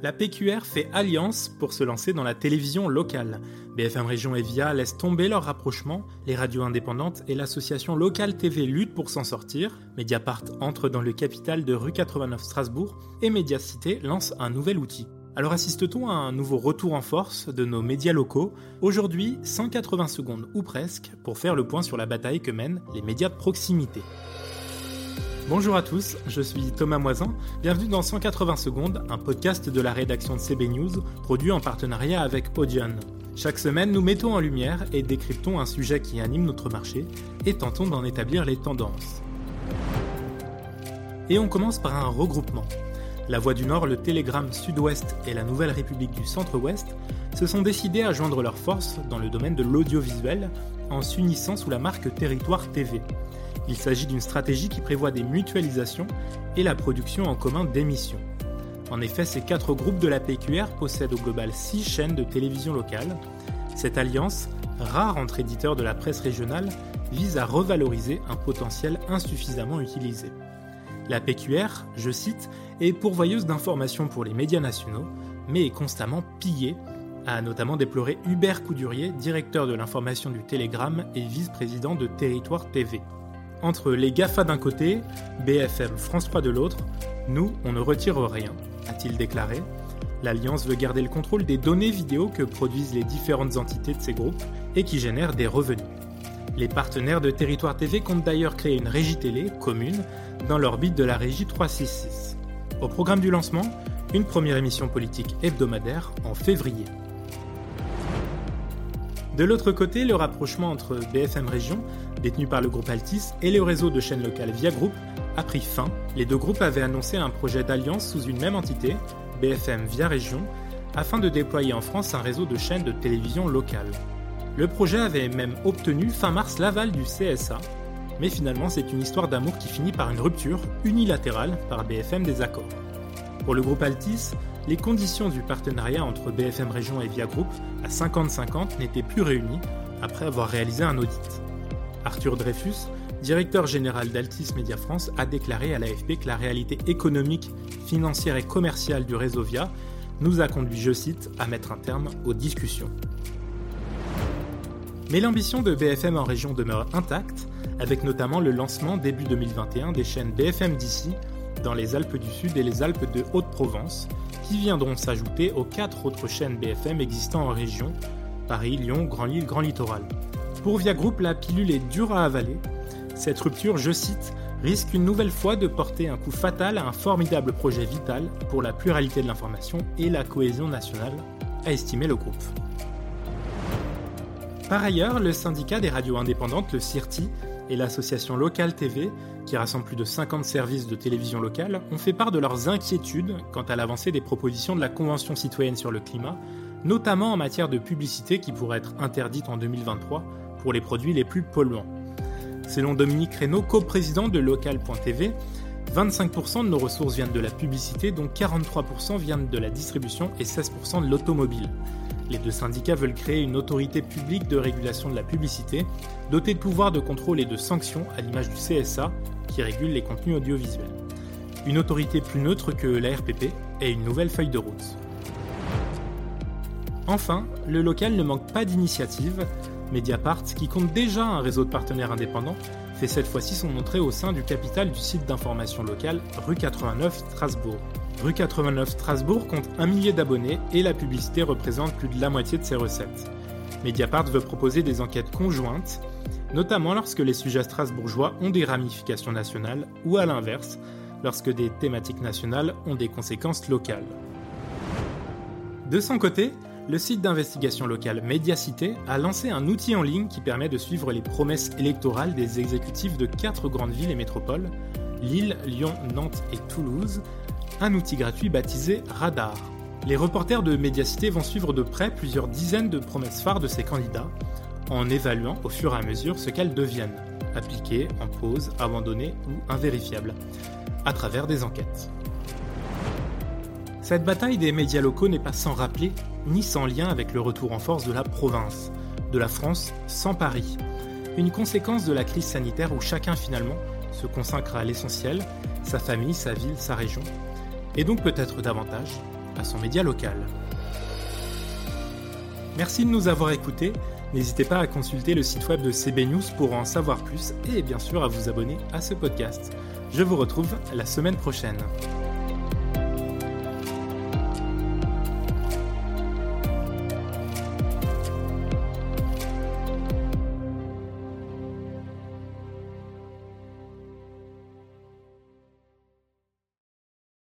La PQR fait alliance pour se lancer dans la télévision locale. BFM Région et VIA laissent tomber leur rapprochement, les radios indépendantes et l'association Locale TV luttent pour s'en sortir, Mediapart entre dans le capital de rue 89 Strasbourg et Mediacité lance un nouvel outil. Alors assiste-t-on à un nouveau retour en force de nos médias locaux? Aujourd'hui, 180 secondes ou presque pour faire le point sur la bataille que mènent les médias de proximité. Bonjour à tous, je suis Thomas Moisin. Bienvenue dans 180 secondes, un podcast de la rédaction de CB News, produit en partenariat avec Audion. Chaque semaine, nous mettons en lumière et décryptons un sujet qui anime notre marché et tentons d'en établir les tendances. Et on commence par un regroupement. La Voix du Nord, le Télégramme Sud-Ouest et la Nouvelle République du Centre-Ouest se sont décidés à joindre leurs forces dans le domaine de l'audiovisuel en s'unissant sous la marque Territoire TV. Il s'agit d'une stratégie qui prévoit des mutualisations et la production en commun d'émissions. En effet, ces quatre groupes de la PQR possèdent au global six chaînes de télévision locale. Cette alliance, rare entre éditeurs de la presse régionale, vise à revaloriser un potentiel insuffisamment utilisé. La PQR, je cite, est pourvoyeuse d'informations pour les médias nationaux, mais est constamment pillée, a notamment déploré Hubert Coudurier, directeur de l'information du Télégramme et vice-président de Territoire TV. Entre les GAFA d'un côté, BFM France 3 de l'autre, nous, on ne retire rien, a-t-il déclaré. L'Alliance veut garder le contrôle des données vidéo que produisent les différentes entités de ces groupes et qui génèrent des revenus. Les partenaires de Territoire TV comptent d'ailleurs créer une régie télé commune dans l'orbite de la régie 366. Au programme du lancement, une première émission politique hebdomadaire en février. De l'autre côté, le rapprochement entre BFM Région, détenu par le groupe Altis, et le réseau de chaînes locales Via Group a pris fin. Les deux groupes avaient annoncé un projet d'alliance sous une même entité, BFM Via Région, afin de déployer en France un réseau de chaînes de télévision locales. Le projet avait même obtenu fin mars l'aval du CSA, mais finalement c'est une histoire d'amour qui finit par une rupture unilatérale par BFM des accords. Pour le groupe Altis, les conditions du partenariat entre BFM Région et Via Group à 50-50 n'étaient plus réunies après avoir réalisé un audit. Arthur Dreyfus, directeur général d'Altis Media France, a déclaré à l'AFP que la réalité économique, financière et commerciale du réseau Via nous a conduit, je cite, à mettre un terme aux discussions. Mais l'ambition de BFM en région demeure intacte, avec notamment le lancement début 2021 des chaînes BFM d'ici dans les Alpes du Sud et les Alpes de Haute-Provence, qui viendront s'ajouter aux quatre autres chaînes BFM existant en région, Paris, Lyon, Grand Lille, Grand Littoral. Pour Via Group, la pilule est dure à avaler. Cette rupture, je cite, risque une nouvelle fois de porter un coup fatal à un formidable projet vital pour la pluralité de l'information et la cohésion nationale, a estimé le groupe. Par ailleurs, le syndicat des radios indépendantes, le CIRTI, et l'association Local TV, qui rassemble plus de 50 services de télévision locale, ont fait part de leurs inquiétudes quant à l'avancée des propositions de la Convention citoyenne sur le climat, notamment en matière de publicité qui pourrait être interdite en 2023 pour les produits les plus polluants. Selon Dominique Reynaud, coprésident de Local.tv, 25% de nos ressources viennent de la publicité, dont 43% viennent de la distribution et 16% de l'automobile. Les deux syndicats veulent créer une autorité publique de régulation de la publicité, dotée de pouvoirs de contrôle et de sanctions à l'image du CSA, qui régule les contenus audiovisuels. Une autorité plus neutre que la RPP et une nouvelle feuille de route. Enfin, le local ne manque pas d'initiatives. Mediapart, qui compte déjà un réseau de partenaires indépendants, fait cette fois-ci son entrée au sein du capital du site d'information locale rue 89 Strasbourg. Rue 89 Strasbourg compte un millier d'abonnés et la publicité représente plus de la moitié de ses recettes. Mediapart veut proposer des enquêtes conjointes, notamment lorsque les sujets strasbourgeois ont des ramifications nationales ou à l'inverse, lorsque des thématiques nationales ont des conséquences locales. De son côté, le site d'investigation locale Mediacité a lancé un outil en ligne qui permet de suivre les promesses électorales des exécutifs de quatre grandes villes et métropoles, Lille, Lyon, Nantes et Toulouse, un outil gratuit baptisé Radar. Les reporters de Mediacité vont suivre de près plusieurs dizaines de promesses phares de ces candidats, en évaluant au fur et à mesure ce qu'elles deviennent, appliquées, en pause, abandonnées ou invérifiables, à travers des enquêtes. Cette bataille des médias locaux n'est pas sans rappeler, ni sans lien avec le retour en force de la province, de la France sans Paris. Une conséquence de la crise sanitaire où chacun finalement se consacre à l'essentiel, sa famille, sa ville, sa région, et donc peut-être davantage à son média local. Merci de nous avoir écoutés. N'hésitez pas à consulter le site web de CB News pour en savoir plus et bien sûr à vous abonner à ce podcast. Je vous retrouve la semaine prochaine.